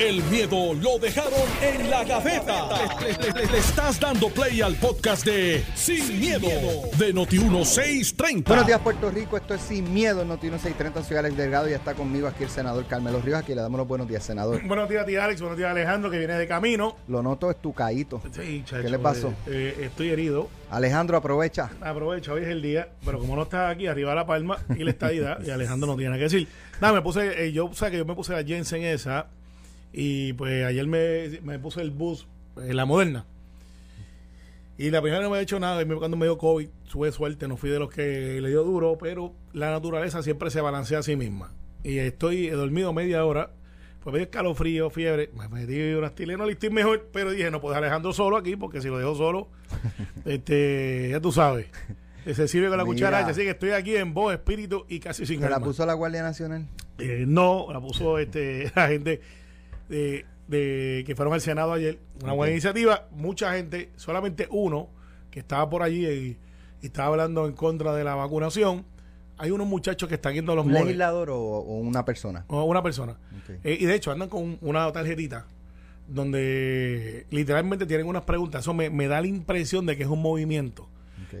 El miedo lo dejaron en la gaveta. Le, le- le estás dando play al podcast de Sin, miedo, de Noti1630. Buenos días, Puerto Rico. Esto es Sin Miedo, Noti 1630. Soy Alex Delgado y está conmigo aquí el senador Carmelo Ríos. Aquí le damos los buenos días, senador. Buenos días a ti, Alex. Buenos días, Alejandro, que viene de camino. Lo noto estucaíto. Sí, chacho, ¿Qué le pasó? eh, eh, estoy herido. Alejandro, aprovecha. Aprovecho, hoy es el día. Pero como no estás aquí, arriba la palma y la estadidad, y Alejandro no tiene nada que decir. Nada, me puse, eh, yo, o sea, que yo me puse la Jensen esa. Y pues ayer me, me puse el bus, eh, la moderna. Y la primera no me ha hecho nada. y Cuando me dio COVID, tuve suerte, no fui de los que le dio duro, pero la naturaleza siempre se balancea a sí misma. Y estoy he dormido media hora, pues me dio escalofrío, fiebre, me metí una Tileno y estoy mejor, pero dije, no puedo dejar a Alejandro solo aquí, porque si lo dejo solo, este, ya tú sabes, se sirve con la Mira. cuchara, así que estoy aquí en voz, espíritu y casi sin ¿Se la alma. puso la Guardia Nacional? Eh, no, la puso este, la gente de, de- que fueron al Senado ayer. Una buena iniciativa. Mucha gente, solamente uno que estaba por allí y, y estaba hablando en contra de la vacunación. Hay unos muchachos que están yendo a los ¿Un moles. legislador o, o una persona? O una persona. Eh, y de hecho andan con una tarjetita donde literalmente tienen unas preguntas. Eso me, me da la impresión de que es un movimiento.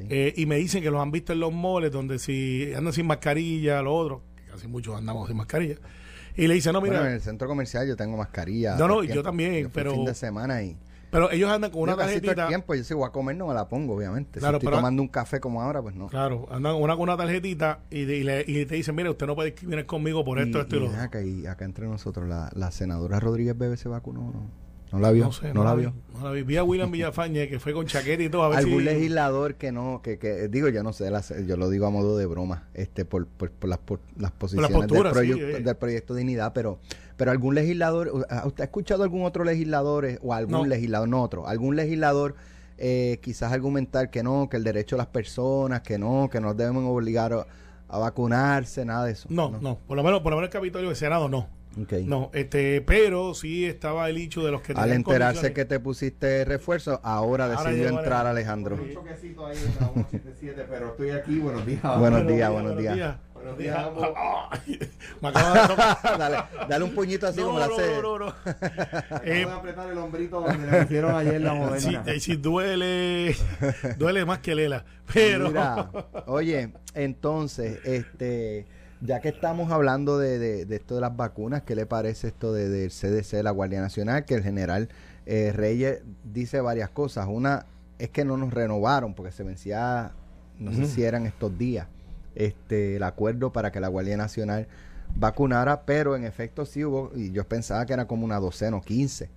Eh, y me dicen que los han visto en los moles donde si andan sin mascarilla, lo otro, que casi muchos andamos sin mascarilla. Y le dicen, no, mira, bueno, en el centro comercial yo tengo mascarilla. No, no, el yo tiempo. también, fui pero- fin de semana y... pero ellos andan con una yo todo el tarjetita. tiempo, yo si voy a comer no me la pongo, obviamente. Claro, si estoy pero- tomando un café como ahora, pues no. Claro, andan una con una tarjetita y, de- y le- y te dicen, mire, usted no puede venir conmigo por esto, y, esto y lo otro. acá, y acá entre nosotros, la, la senadora Rodríguez Bebe se vacunó o no? ¿No la vio? No sé, ¿No la vio? No la vi. Vi a William Villafañe que fue con chaqueta y todo. A ver algún si- legislador que no que, que digo yo no sé la- yo lo digo a modo de broma este por, por, por las por las posiciones postura, del, sí, proyecto, eh. del proyecto dignidad pero pero algún legislador usted ha escuchado algún otro legislador eh, o algún No. legislador no otro algún legislador eh, quizás argumentar que no que el derecho de las personas que no que nos deben obligar a, a vacunarse nada de eso No, no, por lo menos, por lo menos el Capitolio del Senado no. Ok. No, este, pero sí estaba el hecho de los que al enterarse condiciones. que te pusiste refuerzo ahora, Ahora decidió entrar Alejandro. Alejandro choquecito ahí en la 177, pero estoy aquí. Buenos días. Buenos días, buenos días. Buenos días, ambos. Ay, Me acaba de tocar. dale, dale un puñito así No, como la no, hace. no, no, no. Acabo Eh, de apretar el hombrito donde le pusieron ayer la si, moderna. eh, si duele, duele más que Lela. Pero Mira, oye, entonces, este, ya que estamos hablando de, de- de esto de las vacunas, ¿qué le parece esto de, del CDC, la Guardia Nacional? Que el general eh, Reyes dice varias cosas. Una es que no nos renovaron porque se vencía, no sé Ujú. si eran estos días, este, el acuerdo para que la Guardia Nacional vacunara, pero en efecto sí hubo, y yo pensaba que era como una docena o quince,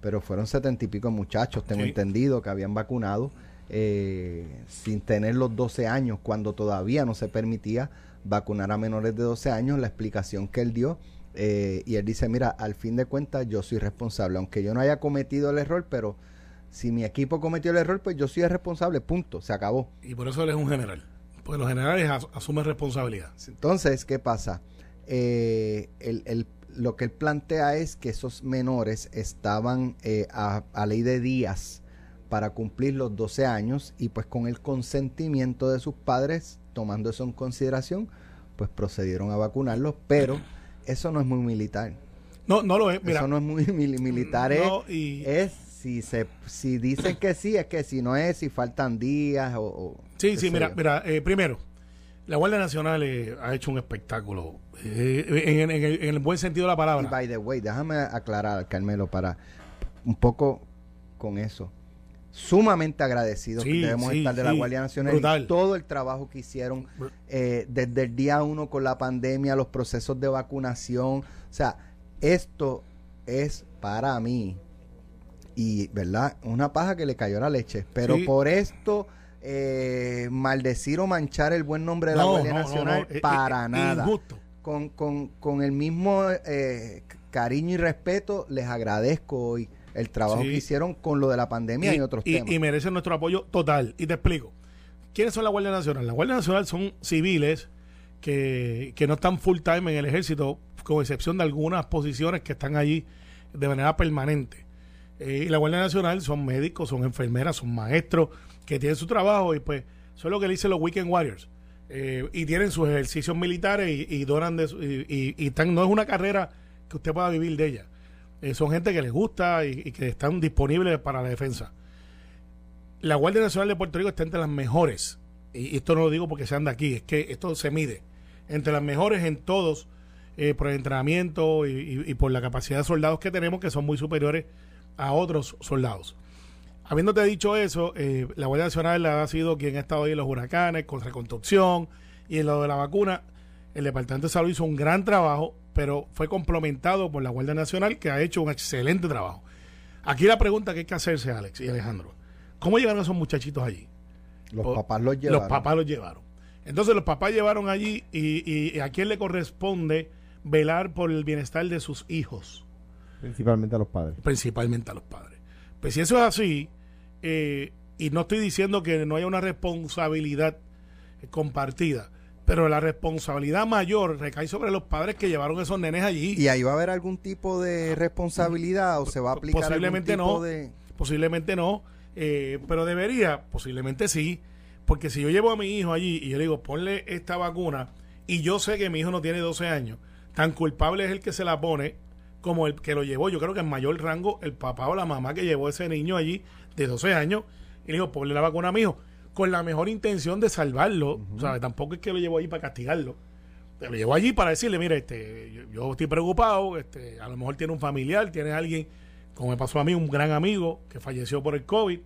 pero fueron setenta y pico de muchachos, tengo Sí. entendido, que habían vacunado eh, sin tener los 12 años, cuando todavía no se permitía vacunar a menores de 12 años, la explicación que él dio, eh, y él dice, mira, al fin de cuentas yo soy responsable, aunque yo no haya cometido el error, pero si mi equipo cometió el error, pues yo soy el responsable, punto, se acabó. y por eso él es un general. Porque los generales as- asumen responsabilidad. Entonces, ¿qué pasa? Eh, el- el- lo que él plantea es que esos menores estaban eh, a, a ley de días para cumplir los 12 años y pues con el consentimiento de sus padres, tomando eso en consideración, pues procedieron a vacunarlos, pero eso no es muy militar. No, no lo es. Mira, eso no es muy mili- militar. no, es, y- es si se si dicen que sí, es que si no es, si faltan días o... o Sí, sí, mira, yo. mira, eh, primero, la Guardia Nacional eh, ha hecho un espectáculo, eh, en, en el, en el buen sentido de la Y palabra. by the way, déjame aclarar, Carmelo, para un poco con eso. Sumamente agradecidos Sí, que debemos sí, estar de la sí, Guardia Nacional brutal. y todo el trabajo que hicieron eh, desde el día uno con la pandemia, los procesos de vacunación. O sea, esto es para mí y, ¿verdad? Una paja que le cayó la leche. Pero por esto, eh, maldecir o manchar el buen nombre de la Guardia no, Nacional, no, eh, para eh, nada con, con, con el mismo eh, cariño y respeto, les agradezco hoy el trabajo Sí. que hicieron con lo de la pandemia y, otros y, temas. y merecen nuestro apoyo total. Y te explico. ¿Quiénes son la Guardia Nacional? La Guardia Nacional son civiles que, que no están full time en el ejército, con excepción de algunas posiciones que están allí de manera permanente. Eh, y la Guardia Nacional son médicos, son enfermeras, son maestros que tienen su trabajo y pues son lo que le dicen los Weekend Warriors. eh, y tienen sus ejercicios militares y, y donan de su- y, y- y están, no es una carrera que usted pueda vivir de ella. Eh, son gente que les gusta y, que están disponibles para la defensa. La Guardia Nacional de Puerto Rico está entre las mejores. Y esto no lo digo porque sean de aquí, es que esto se mide. Entre las mejores en todos, eh, por el entrenamiento y por la capacidad de soldados que tenemos, que son muy superiores a otros soldados. Habiéndote dicho eso, eh, la Guardia Nacional ha sido quien ha estado ahí en los huracanes, con reconstrucción y en lo de la vacuna. El Departamento de Salud hizo un gran trabajo, pero fue complementado por la Guardia Nacional, que ha hecho un excelente trabajo. Aquí la pregunta que hay que hacerse, Alex y Alejandro, ¿cómo llegaron esos muchachitos allí? Los O- papás los llevaron. Los papás los llevaron. Entonces los papás llevaron allí y, y a quién le corresponde velar por el bienestar de sus hijos, Principalmente a los padres. principalmente a los padres. Pues si eso es así, eh, y no estoy diciendo que no haya una responsabilidad compartida, pero la responsabilidad mayor recae sobre los padres que llevaron esos nenes allí. ¿Y ahí va a haber algún tipo de responsabilidad o se va a aplicar Posiblemente algún tipo no. de... Posiblemente no, eh, pero debería, posiblemente sí, porque si yo llevo a mi hijo allí y yo le digo, ponle esta vacuna, y yo sé que mi hijo no tiene 12 años, tan culpable es el que se la pone como el que lo llevó. Yo creo que en mayor rango el papá o la mamá que llevó a ese niño allí de 12 años y le dijo, ponle la vacuna a mi hijo, con la mejor intención de salvarlo, ¿sabes? Tampoco es que lo llevó allí para castigarlo. Lo llevó allí para decirle, mira, este, yo, yo estoy preocupado, este, a lo mejor tiene un familiar, tiene alguien, como me pasó a mí, un gran amigo que falleció por el COVID,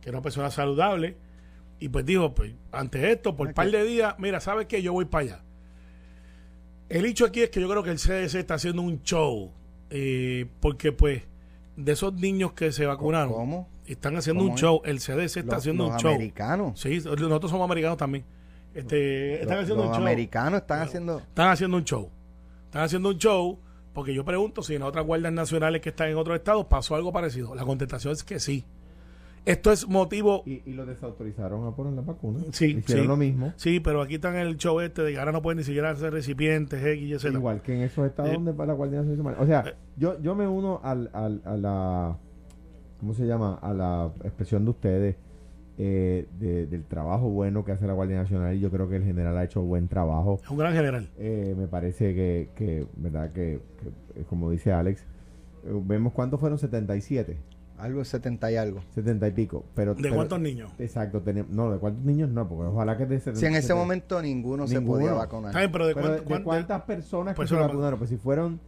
que era una persona saludable, y pues dijo, pues ante esto, por un par de días, mira, ¿sabes qué? Yo voy para allá. El hecho aquí es que yo creo que el CDC está haciendo un show, eh, porque pues de esos niños que se vacunaron, ¿Cómo? Están haciendo ¿Cómo un es? show, el CDC está Los- haciendo los un show. americanos. Sí, nosotros somos americanos también. Este, están Los, haciendo los un show. americanos están haciendo... Están haciendo un show. Están haciendo un show porque yo pregunto si en otras guardias nacionales que están en otros estados pasó algo parecido. La contestación es que sí. Esto es motivo... Y, y los desautorizaron a poner la vacuna. Sí, Hicieron sí. lo mismo. Sí, pero aquí están el show este de que ahora no pueden ni siquiera hacer recipientes, X, y Z. Igual que en esos estados Eh, donde va la Guardia Nacional. O sea, eh. yo, yo me uno al, al, a la. ¿Cómo se llama? A la expresión de ustedes eh, de- del trabajo bueno que hace la Guardia Nacional. Y yo creo que el general ha hecho buen trabajo. Es un gran general. Eh, me parece que, que ¿verdad? Que, que, como dice Alex, eh, vemos cuántos fueron 77, Algo de 70 y algo. 70 y pico. Pero, ¿De pero- cuántos niños? Exacto, tenemos, no, de cuántos niños no, porque ojalá que de 70. Si en ese momento ninguno, se podía vacunar. Bien, pero de, Pero cuánto- de, cuánto- cuántas personas Pues que se vacunaron? Pues si fueron.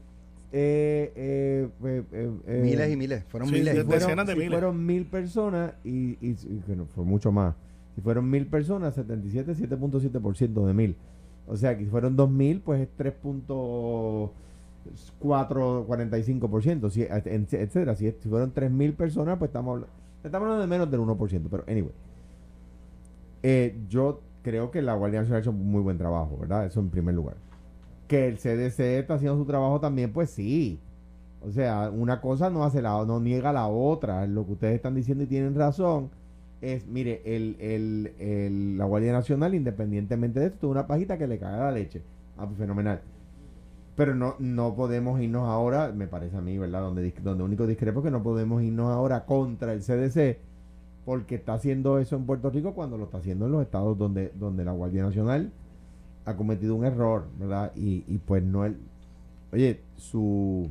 Eh, eh, eh, eh, eh, miles y miles. Fueron Sí, miles. y de- miles. decenas de si miles. fueron mil personas y, y, y que no, fue mucho más. Si fueron mil personas, 77, 7.7% de mil. O sea, que si fueron dos mil, pues es 3.445%, si, etcétera. Si, si fueron tres mil personas, pues estamos, habla- estamos hablando de menos del 1%. Pero, anyway. Eh, yo creo que la Guardia Nacional ha hecho un muy buen trabajo, ¿verdad? Eso en primer lugar. Que el CDC está haciendo su trabajo también, pues sí. O sea, una cosa no hace la, no niega la otra. Lo que ustedes están diciendo y tienen razón es, mire, el, el, el- la Guardia Nacional, independientemente de esto, es una pajita que le cae a la leche. Ah, pues fenomenal. Pero no, no podemos irnos ahora, me parece a mí, ¿verdad? Donde, donde único discrepo es que no podemos irnos ahora contra el CDC porque está haciendo eso en Puerto Rico cuando lo está haciendo en los estados donde, donde la Guardia Nacional ha cometido un error, ¿verdad? Y, y pues no el... Oye, su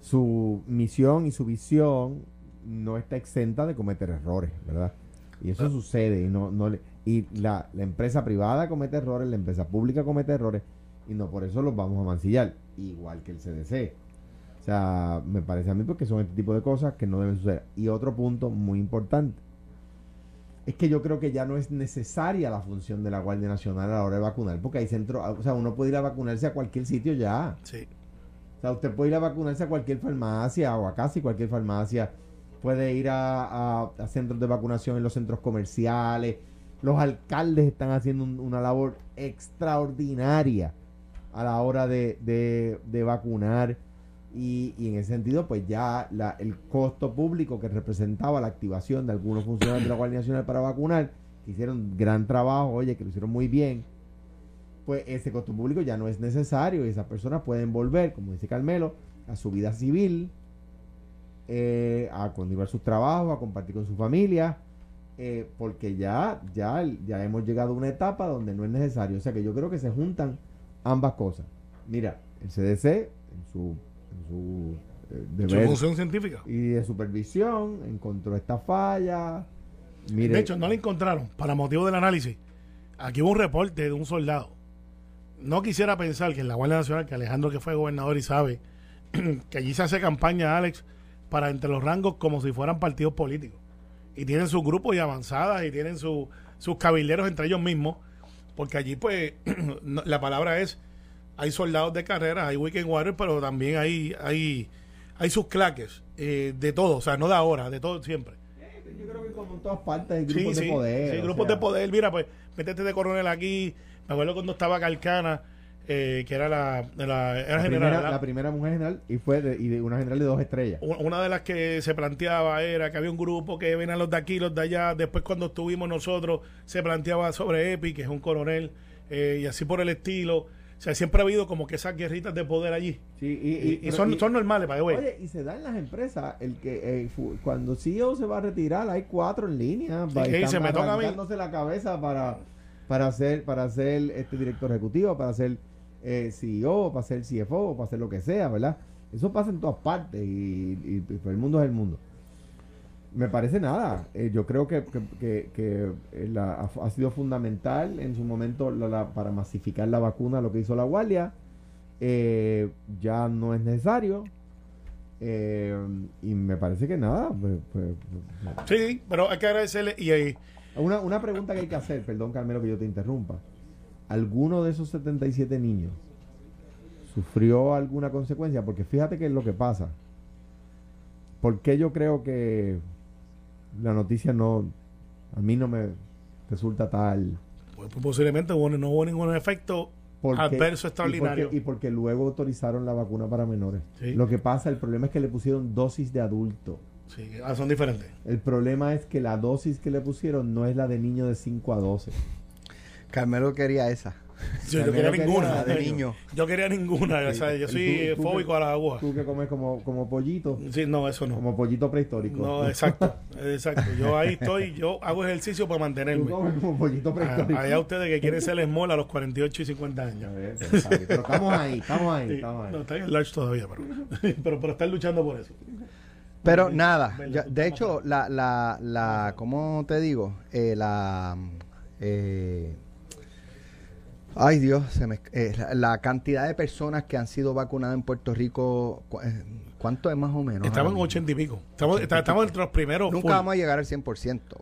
su misión y su visión no está exenta de cometer errores, ¿verdad? Y eso sucede y no, no le- y la, la empresa privada comete errores, la empresa pública comete errores y no por eso los vamos a mancillar, igual que el CDC. O sea, me parece a mí porque son este tipo de cosas que no deben suceder. Y otro punto muy importante es que yo creo que ya no es necesaria la función de la Guardia Nacional a la hora de vacunar, porque hay centros, o sea, uno puede ir a vacunarse a cualquier sitio ya. Sí. O sea, usted puede ir a vacunarse a cualquier farmacia o a casi cualquier farmacia. Puede ir a, a- a centros de vacunación en los centros comerciales. Los alcaldes están haciendo un- una labor extraordinaria a la hora de, de- de vacunar. Y, en ese sentido, pues ya el costo público que representaba la activación de algunos funcionarios de la Guardia Nacional para vacunar, que hicieron gran trabajo, oye, que lo hicieron muy bien, pues ese costo público ya no es necesario y esas personas pueden volver, como dice Carmelo, a su vida civil, eh, a continuar sus trabajos, a compartir con su familia eh, porque ya, ya, ya hemos llegado a una etapa donde no es necesario. O sea que yo creo que se juntan ambas cosas. Mira, el CDC, en su, su eh, Su función científica. y de supervisión, encontró esta falla. Mire, De hecho, no la encontraron para motivo del análisis. Aquí hubo un reporte de un soldado. No quisiera pensar que en la Guardia Nacional, que Alejandro que fue gobernador y sabe que allí se hace campaña, Alex, para entre los rangos como si fueran partidos políticos. Y tienen sus grupos y avanzadas y tienen su- sus cabilderos entre ellos mismos. Porque allí, pues, la palabra es, hay soldados de carrera, hay weekend warriors, pero también hay, hay, hay sus claques eh, de todo. O sea, no de ahora, de todo siempre. yo creo que como en todas partes hay grupos Sí, de sí, poder. sí, grupos sea, de poder. Mira, pues, métete de coronel aquí. Me acuerdo cuando estaba Calcana, eh, que era la, la era La general. primera, la primera mujer general y fue de, y de una general de dos estrellas. Una de las que se planteaba era que había un grupo que venían los de aquí, los de allá. Después, cuando estuvimos nosotros, se planteaba sobre Epi, que es un coronel, eh, y así por el estilo. O sea, siempre ha habido como que esas guerritas de poder allí. Sí, y, Y, y- y son, y- son normales, para güey. Oye, y se da en las empresas. El que eh, cuando CEO se va a retirar, hay cuatro en línea. Sí, están dice, "Me toca a mí". la cabeza para, para ser, para ser este director ejecutivo, para ser eh, CEO, para ser CFO, para hacer lo que sea, ¿verdad? Eso pasa en todas partes y, y- y el mundo es el mundo. Me parece nada. Eh, yo creo que, que, que- que, eh, la- ha, ha sido fundamental en su momento la- la- para masificar la vacuna lo que hizo la Guardia. Eh, ya no es necesario. Eh, y me parece que nada. pues, pues, pues, Sí, pero hay que agradecerle. Y ahí, una, una pregunta que hay que hacer, perdón Carmelo que yo te interrumpa. ¿Alguno de esos 77 niños sufrió alguna consecuencia? Porque fíjate que es lo que pasa. ¿Por qué yo creo que la noticia no, a mí no me resulta tal? pues, posiblemente hubo- no hubo ningún efecto Porque- adverso y extraordinario. porque, y porque luego autorizaron la vacuna para menores. Sí. Lo que pasa, el problema es que le pusieron dosis de adulto. Sí, ah, son diferentes. El problema es que la dosis que le pusieron no es la de niño de 5 a 12. Carmelo quería esa. Yo, yo quería ninguna. de niño. Yo quería ninguna. o sea, yo ¿Y soy tú- tú fóbico a la aguja. Tú que comes como, como pollito, Sí, no, eso no. como pollito prehistórico. No, exacto. Exacto. Yo ahí estoy, yo hago ejercicio para Tú mantenerme. comes como pollito Ah, prehistórico. Allá ustedes que quieren ser small a los 48 y 50 A años. pero estamos ahí, estamos ahí, estamos ahí. no, está en el large todavía, pero, pero, pero están luchando por eso. Pero nada, tú de hecho, la, la, la, ¿cómo te digo? Eh, la, eh, ay Dios, se me, eh, la, la cantidad de personas que han sido vacunadas en Puerto Rico, cu- eh, ¿cuánto es más o menos? Estamos en ahora 80 y pico. Estamos, estamos entre los primeros. Nunca full. vamos a llegar al 100%,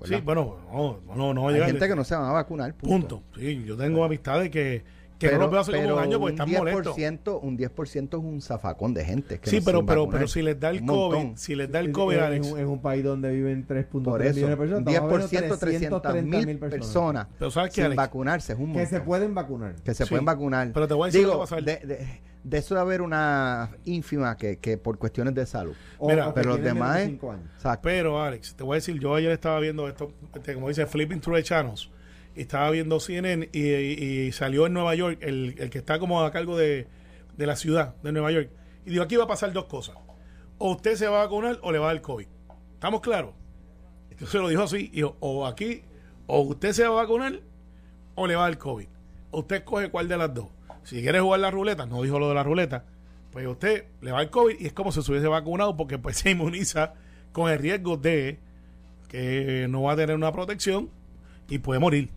¿verdad? Sí, bueno, no, no, no va a Hay llegar. gente que no se van a vacunar, punto. Punto. Sí, yo tengo amistades que, que no los veo hace como un año porque están molestos. 10%, un 10% es un zafacón de gente. que Sí, no pero, pero, vacunar. pero si les da el COVID, si les da el COVID, es, Alex, es un, país donde viven 3.3 Por millones de personas. un estamos hablando 10%, de 300 mil personas Pero ¿sabes qué, sin Alex? vacunarse es un que montón. se pueden vacunar. que se Sí. pueden vacunar. Pero te voy a decir lo que Digo, va a pasar. de, de, de eso de haber una ínfima que, que por cuestiones de salud. O- Mira, que pero los demás. Pero, Alex, te voy a decir, yo ayer estaba viendo esto, como dice, flipping through the channels, estaba viendo CNN y, salió en Nueva York el, el que está como a cargo de, de la ciudad de Nueva York. Y digo, aquí va a pasar dos cosas. O usted se va a vacunar o le va a dar COVID. ¿Estamos claros? Entonces lo dijo así, y dijo, o aquí, o usted se va a vacunar o le va a dar COVID. Usted escoge cuál de las dos. Si quiere jugar la ruleta, no dijo lo de la ruleta, pues usted le va dar COVID y es como si se hubiese vacunado porque pues se inmuniza con el riesgo de que no va a tener una protección y puede morir.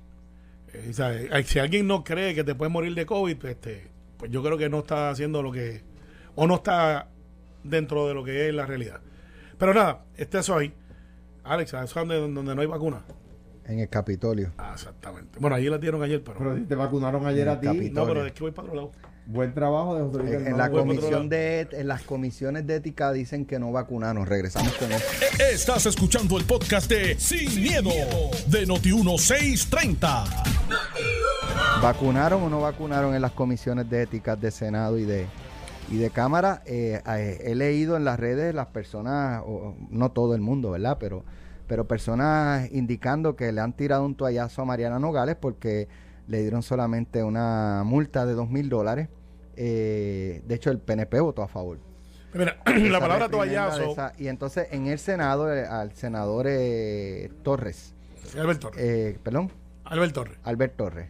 Eh, o sea, eh, si alguien no cree que te puede morir de COVID, pues, este, pues yo creo que no está haciendo lo que, o no está dentro de lo que es la realidad. Pero nada, este eso ahí. Alex, ¿sabes dónde, donde no hay vacuna? En el Capitolio. Ah, exactamente. Bueno, allí la dieron ayer, pero... Pero si te vacunaron ayer a ti, Capitolio. no, pero es que voy para otro lado. Buen trabajo de José Luis En, la comisión de en las comisiones de ética dicen que no vacunaron. Regresamos con eso. Estás escuchando el podcast de Sin, miedo, de Noti1630. ¿Vacunaron o no vacunaron en las comisiones de ética de Senado y de y de Cámara? Eh, eh, he leído en las redes las personas, o- no todo el mundo, ¿verdad? Pero, pero personas indicando que le han tirado un toallazo a Mariana Nogales porque le dieron solamente una multa de dos mil dólares. Eh, de hecho, el PNP votó a favor. Mira, la palabra toallazo... esa- y entonces en el Senado, eh, al senador eh, Torres, Albert Torres. eh, perdón, Albert Torres. Albert Torres,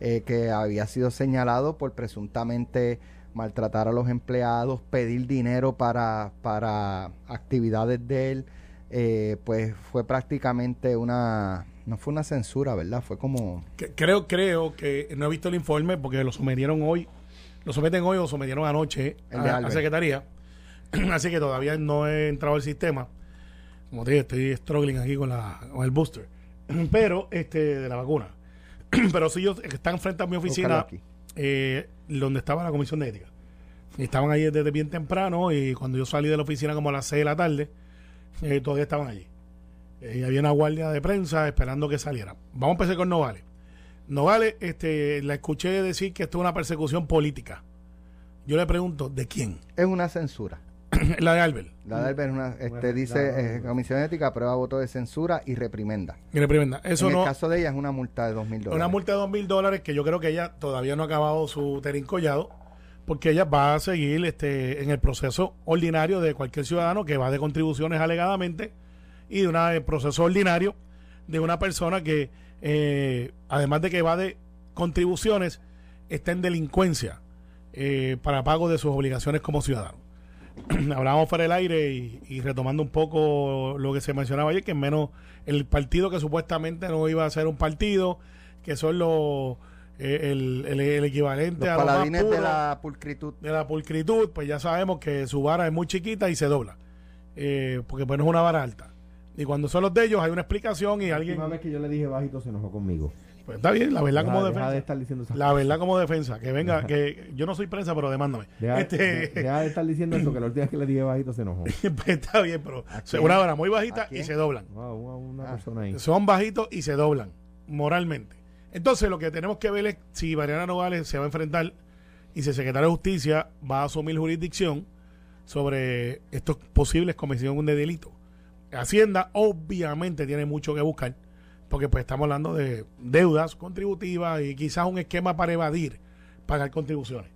que había sido señalado por presuntamente maltratar a los empleados, pedir dinero para, para actividades de él, eh, pues fue prácticamente una, no fue una censura, ¿verdad? Fue como... Creo, creo que no he visto el informe porque lo sometieron hoy, lo someten hoy o sometieron anoche a, a Albert. Secretaría. Así que todavía no he entrado al sistema. Como te dije, estoy struggling aquí con, la, con el booster. Pero, este, de la vacuna. Pero si ellos están frente a mi oficina, eh, donde estaba la comisión de ética. Y estaban ahí desde bien temprano y cuando yo salí de la oficina como a las 6 de la tarde, eh, todavía estaban allí. Eh, y había una guardia de prensa esperando que saliera. Vamos a empezar con Novales. Novales, este, la escuché decir que esto es una persecución política. Yo le pregunto, ¿de quién? Es una censura. la de Albert. La de Albert es una, este, Bueno, dice eh, Comisión Ética aprueba voto de censura y reprimenda. Mire, primera, eso en no. el caso de ella es una multa de dos mil dólares. Una multa de dos mil dólares que yo creo que ella todavía no ha acabado su terincollado porque ella va a seguir este en el proceso ordinario de cualquier ciudadano que va de contribuciones alegadamente y de una, el proceso ordinario de una persona que eh, además de que va de contribuciones está en delincuencia eh, para pago de sus obligaciones como ciudadano. Hablábamos fuera del aire y, y retomando un poco lo que se mencionaba ayer, que menos el partido que supuestamente no iba a ser un partido, que son los eh, el, el- el equivalente Los a lo más paladines de la pulcritud. de la pulcritud, pues ya sabemos que su vara es muy chiquita y se dobla, eh, porque pues no es una vara alta. Y cuando son los de ellos hay una explicación y La alguien, última vez que yo le dije bajito se enojó conmigo. pues está bien, la verdad como Deja- deja defensa. de estar diciendo esas La verdad como defensa, que venga, que yo no soy prensa, pero demándame. Deja, Este, de- deja estar diciendo eso, que la última vez que le dije bajito se enojó. pues está bien, pero una vara muy ¿A bajita y se doblan. Wow, wow, una Ah. persona ahí. Son bajitos y se doblan moralmente. Entonces, lo que tenemos que ver es si Mariana Nogales se va a enfrentar y si el secretario de Justicia va a asumir jurisdicción sobre estos posibles comisiones de delito. Hacienda obviamente tiene mucho que buscar, porque pues estamos hablando de deudas contributivas y quizás un esquema para evadir pagar contribuciones.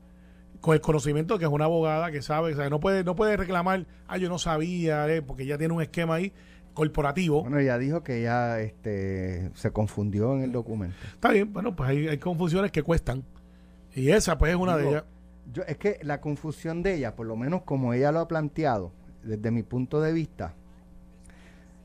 Con el conocimiento de que es una abogada que sabe, o sea, no puede, no puede reclamar, ah, yo no sabía, eh, porque ya tiene un esquema ahí corporativo. Bueno, ella dijo que ella este, se confundió en el documento. Está bien, bueno, pues hay, hay confusiones que cuestan. Y esa, pues, es una de ellas. Yo, es que la confusión de ella, por lo menos como ella lo ha planteado, desde mi punto de vista,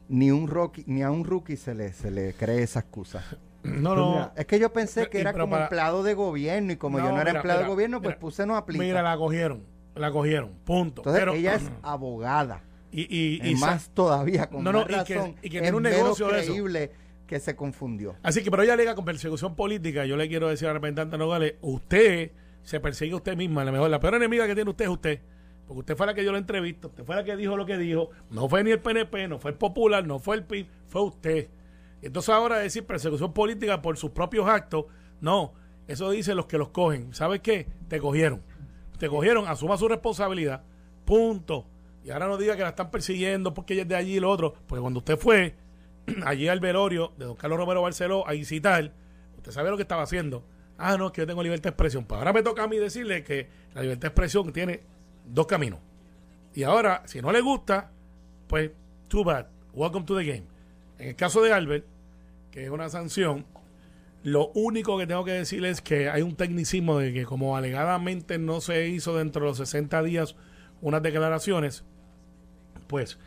ni un rookie, ni a un rookie se le, se le cree esa excusa. No, no. mira, Es que yo pensé Pero- que era como para- empleado de gobierno y como yo no era mira, empleado mira, de gobierno, pues puse no aplica. Mira, la cogieron. La cogieron. Punto. Entonces Pero, ella es abogada. y, y, y más todavía, con No, no, más y que- y que tiene un negocio eso. creíble que se confundió. Así que, pero ella alega con persecución política. Yo le quiero decir al representante Nogales, usted se persigue a usted misma. La mejor, la peor enemiga que tiene usted es usted. Porque usted fue la que yo lo entrevisto, usted fue la que dijo lo que dijo. No fue ni el PNP, no fue el Popular, no fue el PIB, fue usted. Entonces ahora decir persecución política por sus propios actos, no. Eso dicen los que los cogen. ¿Sabes qué? Te cogieron. Te cogieron, asuma su responsabilidad. Punto. Y ahora no diga que la están persiguiendo porque ella es de allí y lo otro. Porque cuando usted fue allí al velorio de don Carlos Romero Barceló a incitar, usted sabe lo que estaba haciendo. Ah, no, es que yo tengo libertad de expresión. Pues ahora me toca a mí decirle que la libertad de expresión tiene dos caminos. Y ahora, si no le gusta, pues, too bad. Welcome to the game. En el caso de Albert, que es una sanción, lo único que tengo que decirle es que hay un tecnicismo de que como alegadamente no se hizo dentro de los 60 días unas declaraciones, pues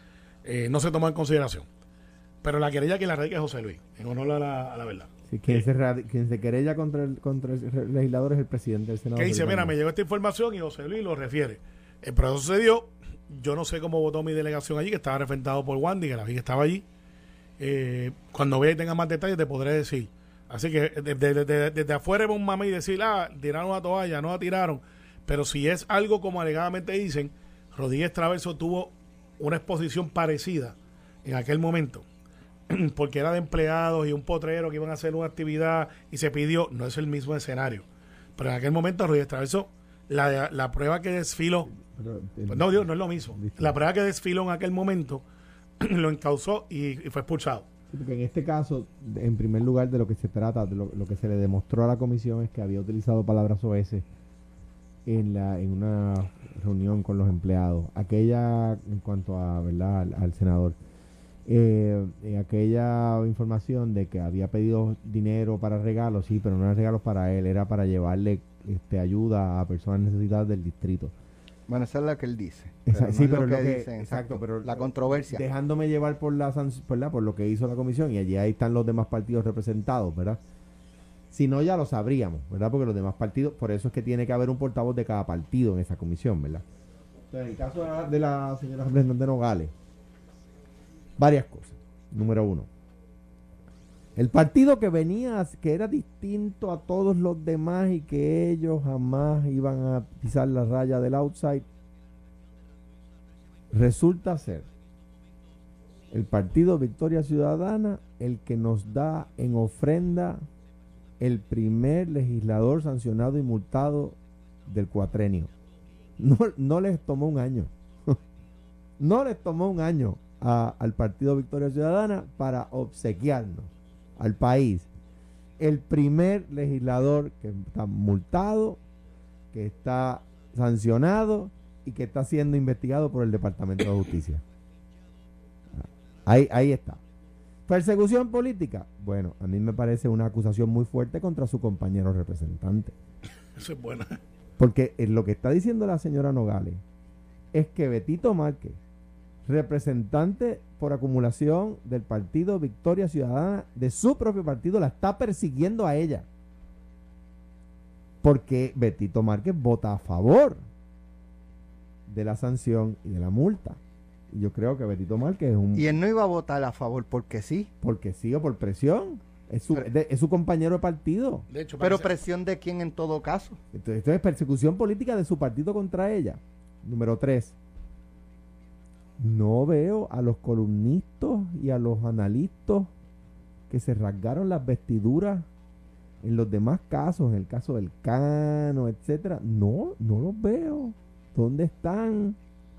eh, no se tomó en consideración. Pero la querella que la radica es José Luis, en honor a la, a la verdad. Sí, quien, se radi- quien se querella contra el, contra el legislador es el presidente del Senado. que dice, mira, me llegó esta información y José Luis lo refiere. El proceso sucedió, yo no sé cómo votó mi delegación allí, que estaba representado por Wandy, que la vi que estaba allí. Eh, cuando vea y tenga más detalles te podré decir. Así que desde, desde- desde afuera es un mame y decir, ah, tiraron una toalla, no la tiraron. Pero si es algo como alegadamente dicen, Rodríguez Traverso tuvo una exposición parecida en aquel momento porque era de empleados y un potrero que iban a hacer una actividad y se pidió, no es el mismo escenario. Pero en aquel momento Rodríguez Traverso, la, la prueba que desfiló, Pero, el- no, Dios, no es lo mismo. La prueba que desfiló en aquel momento lo encausó y, y fue expulsado. Sí, porque en este caso, en primer lugar, de lo que se trata, de lo, lo que se le demostró a la comisión es que había utilizado palabras OS en, la, en una reunión con los empleados. Aquella, en cuanto a, ¿verdad?, al, al senador. eh, eh, aquella información de que había pedido dinero para regalos, sí, pero no eran regalos para él, era para llevarle este, ayuda a personas necesitadas del distrito. Bueno, esa es la que él dice. Sí, pero exacto, pero la controversia. Dejándome llevar por la ¿verdad? por lo que hizo la comisión y allí ahí están los demás partidos representados, ¿verdad? Si no ya lo sabríamos, ¿verdad? Porque los demás partidos, por eso es que tiene que haber un portavoz de cada partido en esa comisión, ¿verdad? Entonces, en el caso de la, de la señora representante Nogales, varias cosas. Número uno, el partido que venía, que era distinto a todos los demás y que ellos jamás iban a pisar la raya del outside, resulta ser el partido Victoria Ciudadana el que nos da en ofrenda el primer legislador sancionado y multado del cuatrenio. No, no les tomó un año. no les tomó un año al partido Victoria Ciudadana para obsequiarnos al país el primer legislador que está multado, que está sancionado y que está siendo investigado por el Departamento de Justicia. Ahí, ahí está. Persecución política. Bueno, a mí me parece una acusación muy fuerte contra su compañero representante. Eso es buena. Porque eh, lo que está diciendo la señora Nogales es que Betito Márquez, representante por acumulación del partido Victoria Ciudadana, de su propio partido, la está persiguiendo a ella. Porque Betito Márquez vota a favor de la sanción y de la multa. Y yo creo que Betito Márquez es un... Y él no iba a votar a favor porque sí. Porque sí o por presión. Es su, Pero- de- es su compañero de partido. De hecho, Pero presión de quién en todo caso. Entonces, esto es persecución política de su partido contra ella. Número tres. No veo a los columnistas y a los analistas que se rasgaron las vestiduras en los demás casos, en el caso del Cano, etcétera. No, no los veo. ¿Dónde están?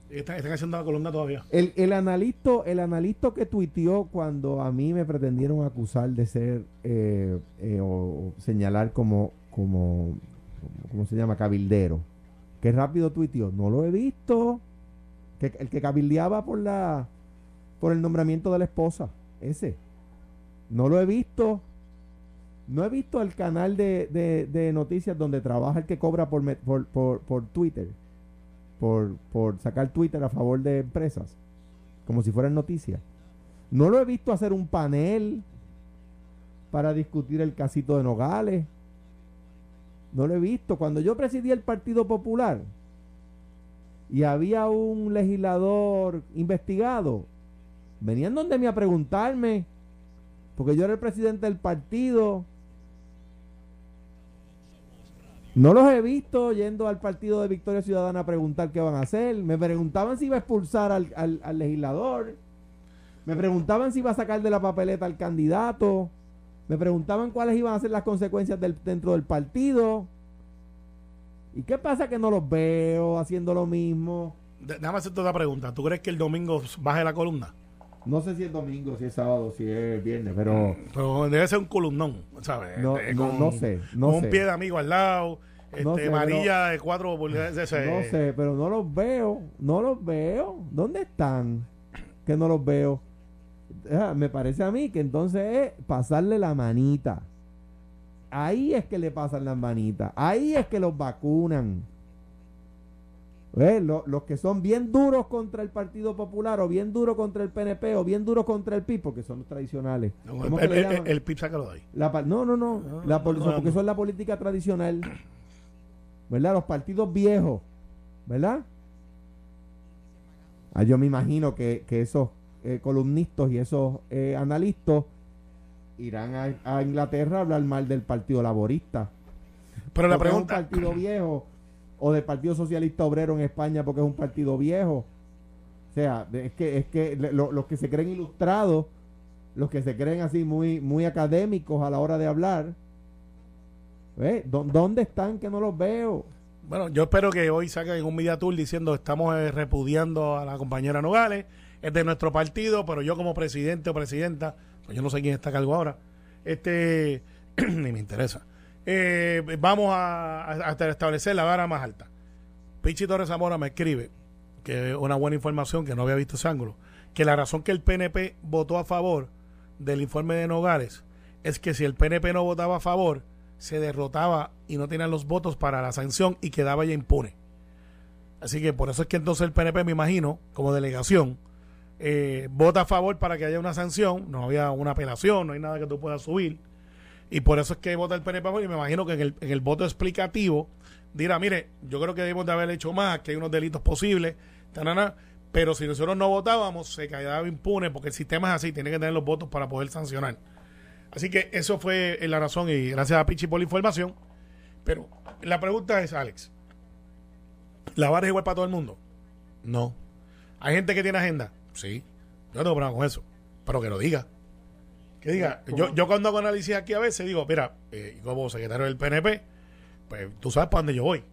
están, están haciendo la columna todavía. El, el analista, el analista que tuiteó cuando a mí me pretendieron acusar de ser eh, eh, o, o señalar como, como, ¿cómo se llama? Cabildero. Que rápido tuiteó. No lo he visto. Que, el que cabildeaba por la por el nombramiento de la esposa. Ese. No lo he visto. No he visto el canal de, de- noticias donde trabaja el que cobra por, por, por, por Twitter. Por, por sacar Twitter a favor de empresas. Como si fueran noticias. No lo he visto hacer un panel para discutir el casito de Nogales. No lo he visto. Cuando yo presidí el Partido Popular y había un legislador investigado, venían donde mí a preguntarme, porque yo era el presidente del partido. No los he visto yendo al partido de Victoria Ciudadana a preguntar qué van a hacer. Me preguntaban si iba a expulsar al, al- legislador. Me preguntaban si iba a sacar de la papeleta al candidato. Me preguntaban cuáles iban a ser las consecuencias del- dentro del partido. ¿Y qué pasa que no los veo haciendo lo mismo? Déjame hacerte otra pregunta. ¿Tú crees que el domingo baje la columna? No sé si es domingo, si es sábado, si es viernes, pero Pero debe ser un columnón, ¿sabes? no, Este, no, no sé. No con sé. un pie de amigo al lado, este, No sé, varilla de cuatro ese- No sé, pero no los veo. No los veo. ¿Dónde están? Que no los veo. Ah, me parece a mí que entonces es pasarle la manita. Ahí es que le pasan las manitas. Ahí es que los vacunan. ¿Ves? Lo- los que son bien duros contra el Partido Popular o bien duros contra el PNP o bien duros contra el PIB, porque son los tradicionales. No, ¿Cómo el, el, el, el pip sácalo de ahí. La no, no, no. No, La no, porque no. son la política tradicional. ¿Verdad? Los partidos viejos. ¿Verdad? Ah, yo me imagino que, que esos eh, columnistas y esos eh, analistas irán a, a Inglaterra a hablar mal del Partido Laborista. Pero la pregunta. es un partido viejo. O del Partido Socialista Obrero en España porque es un partido viejo. O sea, es que, es que lo- los que se creen ilustrados, los que se creen así muy, muy académicos a la hora de hablar, ¿eh? ¿Dó- ¿dónde están que no los veo? Bueno, yo espero que hoy saquen un media tour diciendo estamos eh, repudiando a la compañera Nogales, es de nuestro partido, pero yo como presidente o presidenta, pues yo no sé quién está a cargo ahora, este, ni me interesa. Eh, vamos a, establecer la vara más alta. Pichi Torres Zamora me escribe que una buena información que no había visto ese ángulo, que la razón que el PNP votó a favor del informe de Nogales es que si el PNP no votaba a favor, se derrotaba y no tenían los votos para la sanción y quedaba ya impune. Así que por eso es que entonces el PNP, me imagino, como delegación, eh, vota a favor para que haya una sanción, no había una apelación, no hay nada que tú puedas subir. Y por eso es que vota el PNP a favor y me imagino que en el, en el voto explicativo dirá, mire, yo creo que debemos de haber hecho más, que hay unos delitos posibles, tanana, pero si nosotros no votábamos, se quedaba impune porque el sistema es así, tiene que tener los votos para poder sancionar. Así que eso fue la razón y gracias a Pichi por la información. Pero la pregunta es, Alex, ¿la vara es igual para todo el mundo? No. ¿Hay gente que tiene agenda? Sí. Yo no tengo problema con eso. Pero que lo diga. Que diga. Yo, yo cuando hago análisis aquí a veces digo, mira, eh, como secretario del PNP, pues tú sabes para dónde yo voy.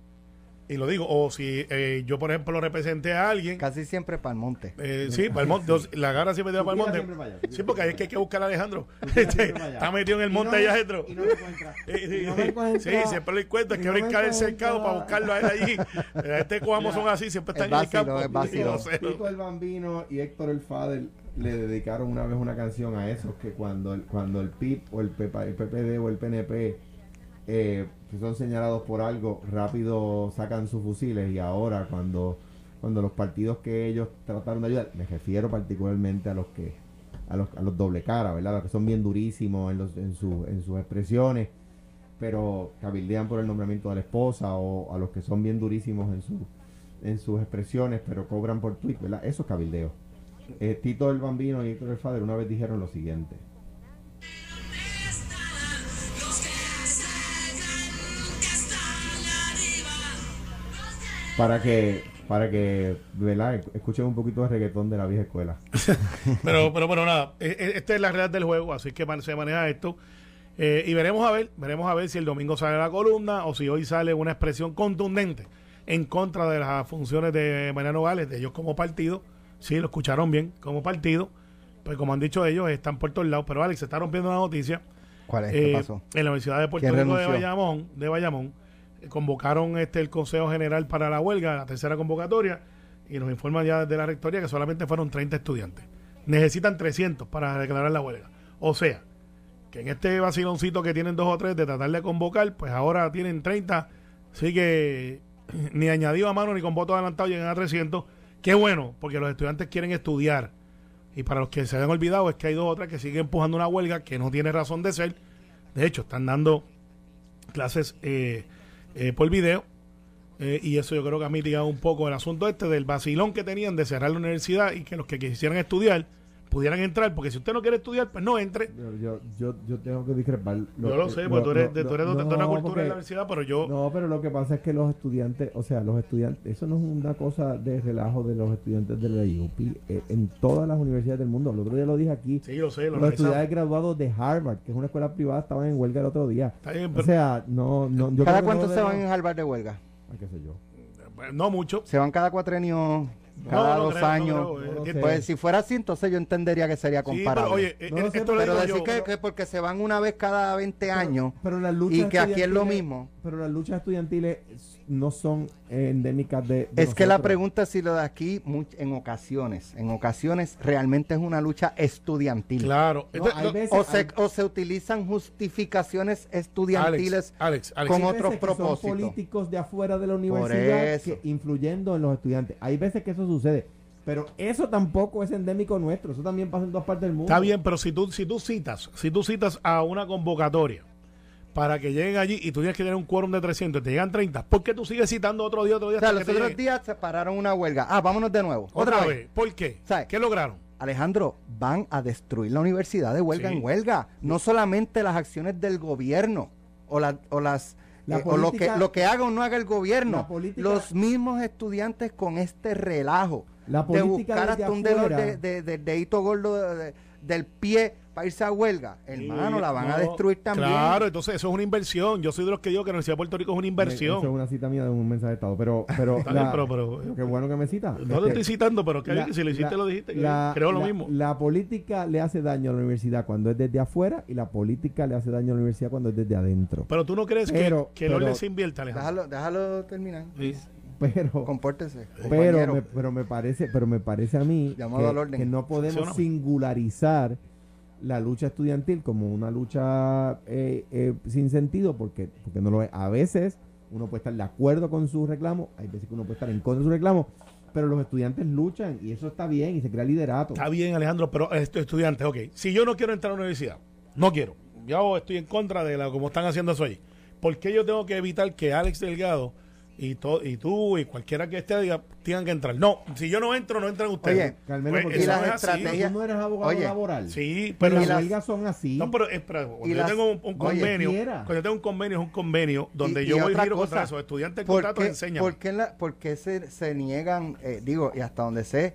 Y lo digo. O si eh, yo, por ejemplo, representé a alguien. Casi siempre para el monte. Eh, sí, para el monte. La gara siempre tira para el monte. siempre para allá, tú Sí, porque ahí es que hay que buscar a Alejandro. Este. Está metido en el monte no- allá adentro. y no lo encuentras. Sí, no lo encuentras. sí, siempre lo encuentro. Hay que brincar el cercado para buscarlo a él allí. Este Coamo son así, siempre Es están en el campo. es. Tito el Bambino y Héctor el Fader le dedicaron una vez una canción a esos que cuando el, cuando el PIP o el, PPA el PPD o el PNP eh, que son señalados por algo, rápido sacan sus fusiles y ahora cuando, cuando los partidos que ellos trataron de ayudar, me refiero particularmente a los que a los, a los doble cara, ¿verdad? Los que son bien durísimos en, los, en, su, en sus expresiones, pero cabildean por el nombramiento de la esposa o a los que son bien durísimos en su en sus expresiones, pero cobran por tweet, ¿verdad? Eso es. Eh, Tito el Bambino y Héctor el Fader una vez dijeron lo siguiente. Para que, para que, ¿verdad? Escuchen un poquito de reggaetón de la vieja escuela. Pero, pero bueno, nada. eh, eh, Esta es la realidad del juego, así que se maneja esto. Eh, y veremos a ver, veremos a ver si el domingo sale la columna o si hoy sale una expresión contundente en contra de las funciones de Mariano Gales, de ellos como partido. Sí, lo escucharon bien, como partido. Pues como han dicho ellos, están por todos lados. Pero Alex, se está rompiendo una noticia. ¿Cuál es? ¿Qué Eh, pasó? En la Universidad de Puerto ¿Quién Rico de? Bayamón, de Bayamón convocaron este el Consejo General para la huelga, la tercera convocatoria, y nos informan ya de la rectoría que solamente fueron 30 estudiantes. Necesitan 300 para declarar la huelga. O sea, que en este vaciloncito que tienen dos o tres de tratar de convocar, pues ahora tienen 30, así que ni añadido a mano ni con voto adelantado llegan a 300. Qué bueno, porque los estudiantes quieren estudiar. Y para los que se habían olvidado es que hay dos otras que siguen empujando una huelga que no tiene razón de ser. De hecho, están dando clases eh, eh, por video. eh, y eso yo creo que ha mitigado un poco el asunto este del vacilón que tenían de cerrar la universidad y que los que quisieran estudiar pudieran entrar. Porque si usted no quiere estudiar, pues no entre. Yo, yo, yo, yo tengo que discrepar. yo lo sé, porque tú eres, de, tú eres de, de una no, cultura porque- en la universidad, pero yo... No, pero lo que pasa es que los estudiantes, o sea, los estudiantes, eso no es una cosa de relajo de los estudiantes de la IUP. eh, en todas las universidades del mundo. El otro día lo dije aquí. Sí, lo sé, lo los estudiantes graduados de Harvard, que es una escuela privada, estaban en huelga el otro día. Está bien, O pero- sea, no, no. yo ¿Cada creo que cuánto no se van en Harvard de huelga? Qué sé yo. no mucho. ¿Se van cada cuatrenio, cada no dos creo, años? creo, eh. Pues si fuera así, entonces yo entendería que sería Sí, comparable. pero oye, No lo sé, esto lo Pero decir yo, que, pero- que porque se van una vez cada 20 años Pero luchas y que aquí es lo mismo. Pero las luchas estudiantiles no son endémicas de. de Es que la pregunta es si lo de aquí much- en ocasiones, en ocasiones realmente es una lucha estudiantil. Claro. No, Entonces, veces- O se, hay- o se utilizan justificaciones estudiantiles Alex, Alex, Alex. con Hay otros veces que son propósitos. políticos de afuera de la universidad eso. que influyendo en los estudiantes. Hay veces que eso sucede, pero eso tampoco es endémico nuestro. Eso también pasa en todas partes del mundo. Está bien, pero si tú, si tú citas, si tú citas a una convocatoria para que lleguen allí y tú tienes que tener un quórum de 300 y te llegan 30, ¿por qué tú sigues citando otro día, otro día O sea, los otros días se pararon una huelga. Ah, vámonos de nuevo. Otra, vez. ¿Por qué? ¿Sabe? ¿Qué lograron? Alejandro, van a destruir la universidad de huelga Sí. en huelga. No solamente las acciones del gobierno o, la- o las La eh, o lo que, lo que haga o no haga el gobierno. Política- Los mismos estudiantes con este relajo La de política buscar desde hasta un dedo afuera- de, de- de- dedito gordo de- de- del pie para irse a huelga. Hermano, Sí, la van a destruir también. Claro, entonces eso es una inversión. Yo soy de los que digo que la Universidad de Puerto Rico es una Eso inversión. es una cita mía de un mensaje de estado. Pero, pero, bien, pero- pero- qué bueno que me cita. No te Este, estoy citando, pero que la- si lo hiciste, la- lo dijiste. creo lo la- mismo. La política le hace daño a la universidad cuando es desde afuera y la política le hace daño a la universidad cuando es desde adentro. Pero tú no crees Pero- que, que el orden se invierta, Alejandro. Déjalo, déjalo terminar. Sí. pero Compórtese. pero me, pero me parece pero me parece a mí que, al orden. que no podemos singularizar la lucha estudiantil como una lucha eh, eh, sin sentido porque porque no lo es a veces uno puede estar de acuerdo con su reclamo hay veces que uno puede estar en contra de su reclamo pero los estudiantes luchan y eso está bien y se crea liderato Está bien, Alejandro, pero estoy estudiante, ok. Si yo no quiero entrar a la universidad, no quiero. Yo estoy en contra de la como están haciendo eso ahí. ¿Por qué yo tengo que evitar que Alex Delgado y, to- y tú y cualquiera que esté diga, tengan que entrar? No, si yo no entro, no entran ustedes. Oye, Carmelo, Pues porque eso y las no es así. estrategias- tú no eres abogado Oye, laboral Sí, pero las huelgas son así No, pero espera, cuando yo las- tengo un, convenio, cuando yo tengo un convenio, es un convenio donde Y- yo y voy giro contra cosa, eso. Estudiantes ¿Por contratos enseñan. por qué la- por qué se, se niegan, eh, digo, y hasta donde sé,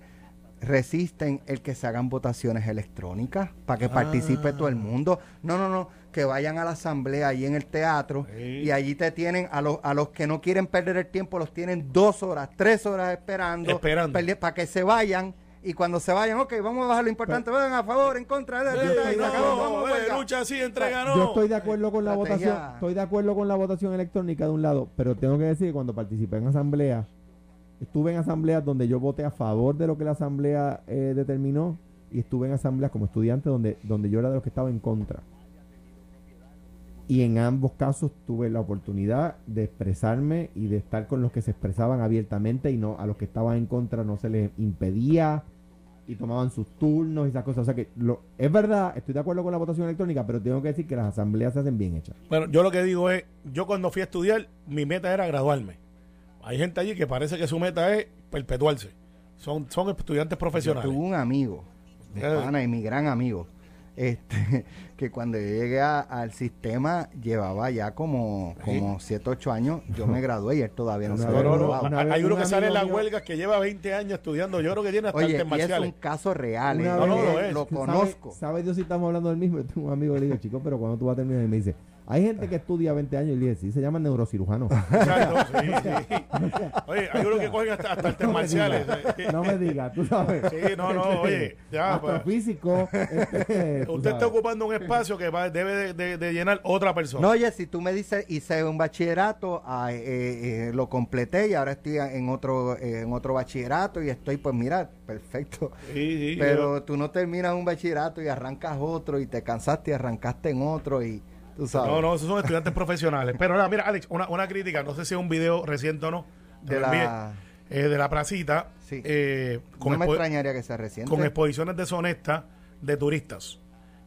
resisten el que se hagan votaciones electrónicas para que participe todo el mundo? No, no, no, que vayan a la asamblea ahí en el teatro Sí. y allí te tienen, a los, a los que no quieren perder el tiempo, los tienen dos horas, tres horas esperando, Esperando. para que se vayan. Y cuando se vayan, ok, vamos a bajar lo importante, vayan a favor, en contra, de, de, lucha así, entrega no. Yo estoy de acuerdo con la Estrategia. votación, estoy de acuerdo con la votación electrónica de un lado, pero tengo que decir que cuando participé en asamblea, estuve en asambleas donde yo voté a favor de lo que la asamblea eh, determinó y estuve en asambleas como estudiante donde, donde yo era de los que estaba en contra. Y en ambos casos tuve la oportunidad de expresarme y de estar con los que se expresaban abiertamente y no a los que estaban en contra no se les impedía y tomaban sus turnos y esas cosas. O sea que lo, es verdad, estoy de acuerdo con la votación electrónica, pero tengo que decir que las asambleas se hacen bien hechas. Bueno, yo lo que digo es, yo cuando fui a estudiar, mi meta era graduarme. Hay gente allí que parece que su meta es perpetuarse. Son, son estudiantes Yo profesionales. tuve un amigo, mi Eh. pana y mi gran amigo, este, que cuando yo llegué a- al sistema llevaba ya como, como 7, 8 años. Yo me gradué y él todavía no se No, había no, graduado. Hay- uno un que sale en las huelgas que lleva 20 años estudiando. Yo creo que tiene hasta Oye, artes y es marciales. un caso real. ¿eh? No, no, lo es. lo ¿Sabe- conozco. ¿Sabe Dios si estamos hablando del mismo? Yo tengo un amigo le digo, chico, pero cuando tú vas a terminar? Y me dice, hay gente que estudia 20 años y le dice, sí, se llama neurocirujano. Exacto, sí, sí. Oye, hay uno que cogen hasta, hasta artes No me marciales. digas, No me digas, tú sabes. Sí, no, no, oye, ya, pues. Astrofísico. este, Usted está ocupando un espacio que va- debe de, de- de llenar otra persona. No, oye, si tú me dices, hice un bachillerato, ah, eh, eh, lo completé y ahora estoy en otro, eh, en otro bachillerato y estoy, pues mira, perfecto. Sí, sí, Pero tú no terminas un bachillerato y arrancas otro y te cansaste y arrancaste en otro y tú sabes. No, no, esos son estudiantes profesionales. Pero nada, mira, Alex, una, una crítica, no sé si es un video reciente o no, De envié, la, eh, de la placita, Sí. eh, con, no me extrañaría que sea reciente. con exposiciones deshonestas de turistas.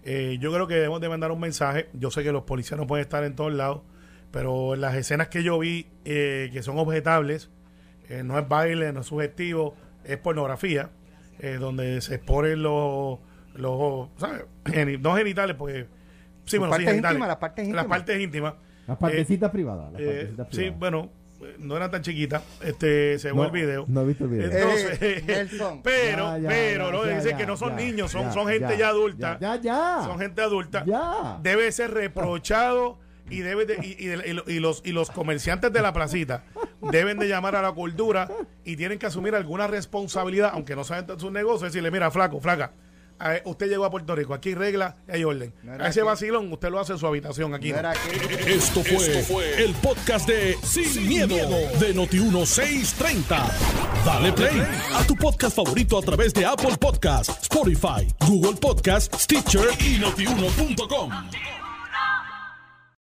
Eh, yo creo que debemos de mandar un mensaje. Yo sé que los policías no pueden estar en todos lados, pero en las escenas que yo vi eh, que son objetables, eh, no es baile, no es sugestivo, es pornografía, donde se exponen los, los ¿sabes? No genitales, porque sí, Las bueno, sí, partes genitales. íntimas, las partes Las íntimas. partes íntimas. Las partecitas privadas. Las Eh, partecitas sí, privadas. bueno, eh, no eran tan chiquitas. Este, se ve No, el video. No he visto el video. Entonces, Eh, pero, Ya, ya, pero, ya, dice ya, que no son ya, niños, son, ya, son gente ya, ya, adulta. Ya, ya. Son gente adulta. Ya. Debe ser reprochado y debe de- y, y de- y lo- y los y los comerciantes de la placita deben de llamar a la cordura y tienen que asumir alguna responsabilidad, aunque no saben sus negocios, decirle, mira, flaco, flaca, a- usted llegó a Puerto Rico, aquí hay reglas y hay orden. No a ese aquí. vacilón usted lo hace en su habitación aquí. No no. Esto fue, el podcast de Sin, miedo, de Noti1630. Dale play a tu podcast favorito a través de Apple Podcasts, Spotify, Google Podcasts, Stitcher y notiuno.com.